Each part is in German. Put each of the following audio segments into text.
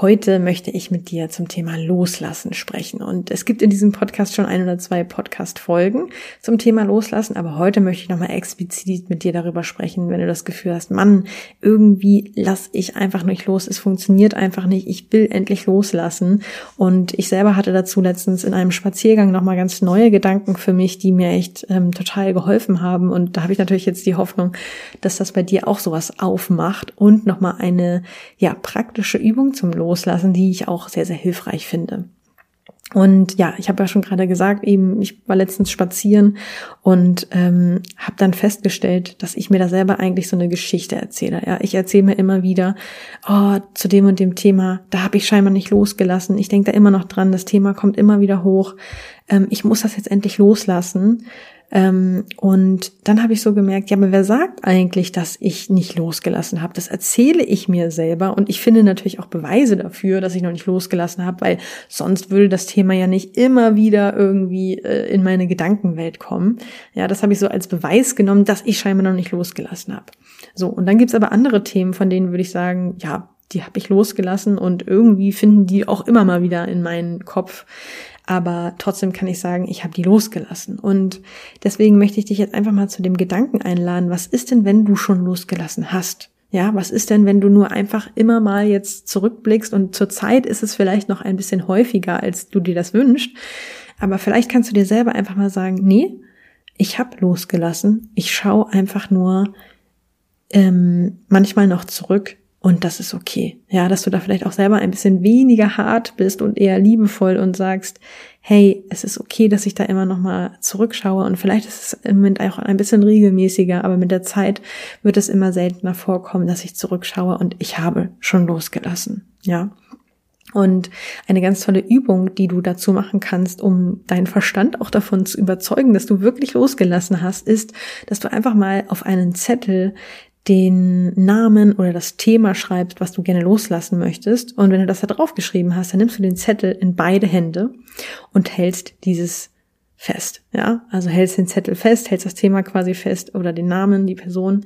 Heute möchte ich mit dir zum Thema Loslassen sprechen. Und es gibt in diesem Podcast schon ein oder zwei Podcast-Folgen zum Thema Loslassen, aber heute möchte ich nochmal explizit mit dir darüber sprechen, wenn du das Gefühl hast, Mann, irgendwie lass ich einfach nicht los, es funktioniert einfach nicht, ich will endlich loslassen. Und ich selber hatte dazu letztens in einem Spaziergang nochmal ganz neue Gedanken für mich, die mir echt ähm, total geholfen haben. Und da habe ich natürlich jetzt die Hoffnung, dass das bei dir auch sowas aufmacht und nochmal eine, ja, praktische Übung zum Loslassen loslassen, die ich auch sehr, sehr hilfreich finde. Und ja, ich habe ja schon gerade gesagt, eben, ich war letztens spazieren und ähm, habe dann festgestellt, dass ich mir da selber eigentlich so eine Geschichte erzähle. Ja, ich erzähle mir immer wieder, oh, zu dem und dem Thema, da habe ich scheinbar nicht losgelassen. Ich denke da immer noch dran, das Thema kommt immer wieder hoch. Ähm, ich muss das jetzt endlich loslassen. Ähm, und dann habe ich so gemerkt, ja, aber wer sagt eigentlich, dass ich nicht losgelassen habe? Das erzähle ich mir selber und ich finde natürlich auch Beweise dafür, dass ich noch nicht losgelassen habe, weil sonst würde das Thema ja nicht immer wieder irgendwie äh, in meine Gedankenwelt kommen. Ja, das habe ich so als Beweis genommen, dass ich scheinbar noch nicht losgelassen habe. So, und dann gibt's aber andere Themen, von denen würde ich sagen, ja, die habe ich losgelassen und irgendwie finden die auch immer mal wieder in meinen Kopf aber trotzdem kann ich sagen, ich habe die losgelassen. Und deswegen möchte ich dich jetzt einfach mal zu dem Gedanken einladen, was ist denn, wenn du schon losgelassen hast? Ja, was ist denn, wenn du nur einfach immer mal jetzt zurückblickst und zur Zeit ist es vielleicht noch ein bisschen häufiger, als du dir das wünschst. Aber vielleicht kannst du dir selber einfach mal sagen, nee, ich habe losgelassen. Ich schaue einfach nur ähm, manchmal noch zurück und das ist okay. Ja, dass du da vielleicht auch selber ein bisschen weniger hart bist und eher liebevoll und sagst, hey, es ist okay, dass ich da immer noch mal zurückschaue und vielleicht ist es im Moment auch ein bisschen regelmäßiger, aber mit der Zeit wird es immer seltener vorkommen, dass ich zurückschaue und ich habe schon losgelassen. Ja. Und eine ganz tolle Übung, die du dazu machen kannst, um deinen Verstand auch davon zu überzeugen, dass du wirklich losgelassen hast, ist, dass du einfach mal auf einen Zettel den Namen oder das Thema schreibst, was du gerne loslassen möchtest. Und wenn du das da drauf geschrieben hast, dann nimmst du den Zettel in beide Hände und hältst dieses fest. Ja, also hältst den Zettel fest, hältst das Thema quasi fest oder den Namen, die Person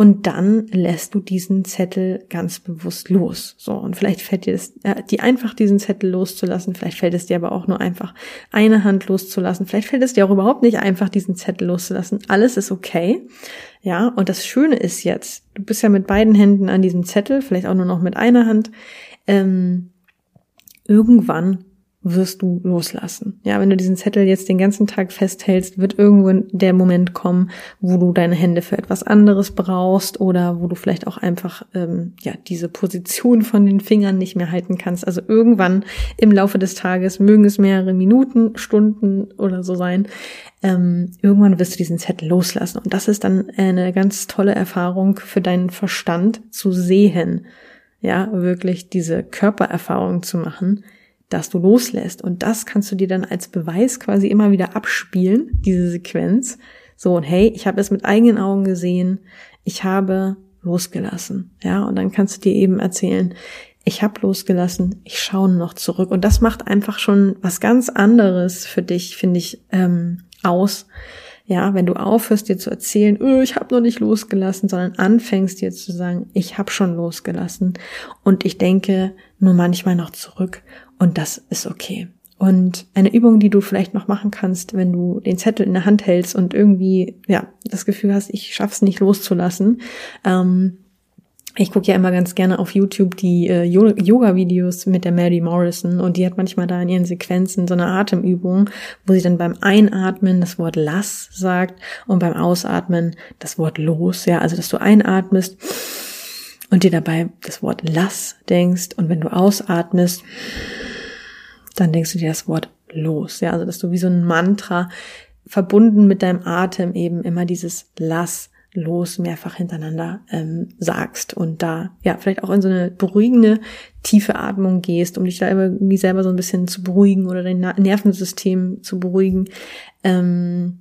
und dann lässt du diesen Zettel ganz bewusst los. So, und vielleicht fällt dir es, äh, die einfach diesen Zettel loszulassen, vielleicht fällt es dir aber auch nur einfach eine Hand loszulassen, vielleicht fällt es dir auch überhaupt nicht einfach, diesen Zettel loszulassen. Alles ist okay. Ja, und das Schöne ist jetzt, du bist ja mit beiden Händen an diesem Zettel, vielleicht auch nur noch mit einer Hand. Ähm, irgendwann wirst du loslassen. Ja, wenn du diesen Zettel jetzt den ganzen Tag festhältst, wird irgendwo der Moment kommen, wo du deine Hände für etwas anderes brauchst oder wo du vielleicht auch einfach ähm, ja diese Position von den Fingern nicht mehr halten kannst. Also irgendwann im Laufe des Tages mögen es mehrere Minuten, Stunden oder so sein. Ähm, irgendwann wirst du diesen Zettel loslassen und das ist dann eine ganz tolle Erfahrung für deinen Verstand zu sehen. Ja, wirklich diese Körpererfahrung zu machen dass du loslässt. Und das kannst du dir dann als Beweis quasi immer wieder abspielen, diese Sequenz. So, und hey, ich habe es mit eigenen Augen gesehen, ich habe losgelassen. Ja, und dann kannst du dir eben erzählen, ich habe losgelassen, ich schaue noch zurück. Und das macht einfach schon was ganz anderes für dich, finde ich, ähm, aus. Ja, wenn du aufhörst, dir zu erzählen, öh, ich habe noch nicht losgelassen, sondern anfängst dir zu sagen, ich habe schon losgelassen und ich denke nur manchmal noch zurück und das ist okay. Und eine Übung, die du vielleicht noch machen kannst, wenn du den Zettel in der Hand hältst und irgendwie, ja, das Gefühl hast, ich schaff's nicht loszulassen. Ähm, ich gucke ja immer ganz gerne auf YouTube die äh, Yoga-Videos mit der Mary Morrison und die hat manchmal da in ihren Sequenzen so eine Atemübung, wo sie dann beim Einatmen das Wort lass sagt und beim Ausatmen das Wort los. Ja, also dass du einatmest und dir dabei das Wort lass denkst und wenn du ausatmest, dann denkst du dir das Wort los. Ja, also dass du wie so ein Mantra verbunden mit deinem Atem eben immer dieses lass los mehrfach hintereinander ähm, sagst und da ja vielleicht auch in so eine beruhigende tiefe Atmung gehst, um dich da irgendwie selber so ein bisschen zu beruhigen oder dein Nervensystem zu beruhigen ähm,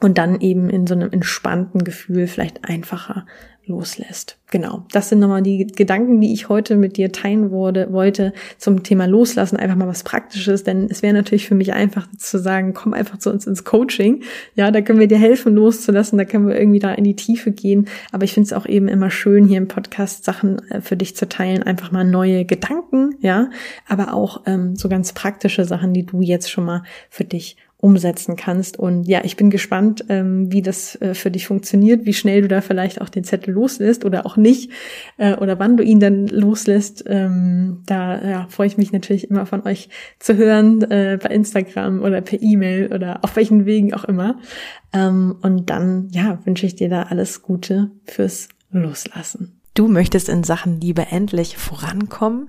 und dann eben in so einem entspannten Gefühl vielleicht einfacher loslässt. Genau, das sind nochmal die Gedanken, die ich heute mit dir teilen wurde, wollte zum Thema Loslassen. Einfach mal was Praktisches, denn es wäre natürlich für mich einfach zu sagen, komm einfach zu uns ins Coaching. Ja, da können wir dir helfen loszulassen, da können wir irgendwie da in die Tiefe gehen. Aber ich finde es auch eben immer schön, hier im Podcast Sachen äh, für dich zu teilen, einfach mal neue Gedanken, ja, aber auch ähm, so ganz praktische Sachen, die du jetzt schon mal für dich umsetzen kannst. Und ja, ich bin gespannt, ähm, wie das äh, für dich funktioniert, wie schnell du da vielleicht auch den Zettel loslässt oder auch nicht äh, oder wann du ihn dann loslässt. Ähm, da ja, freue ich mich natürlich immer von euch zu hören äh, bei Instagram oder per E-Mail oder auf welchen Wegen auch immer. Ähm, und dann ja wünsche ich dir da alles Gute fürs Loslassen. Du möchtest in Sachen Liebe endlich vorankommen,